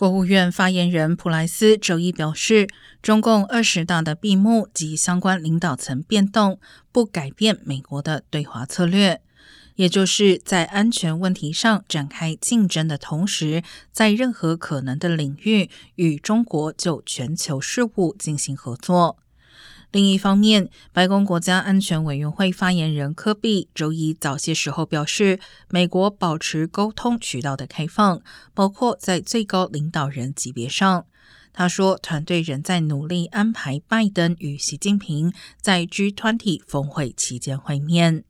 国务院发言人普莱斯周一表示，中共二十大的闭幕及相关领导层变动不改变美国的对华策略，也就是在安全问题上展开竞争的同时，在任何可能的领域与中国就全球事务进行合作。另一方面，白宫国家安全委员会发言人科比周一早些时候表示，美国保持沟通渠道的开放，包括在最高领导人级别上。他说，团队仍在努力安排拜登与习近平在 G20 峰会期间会面。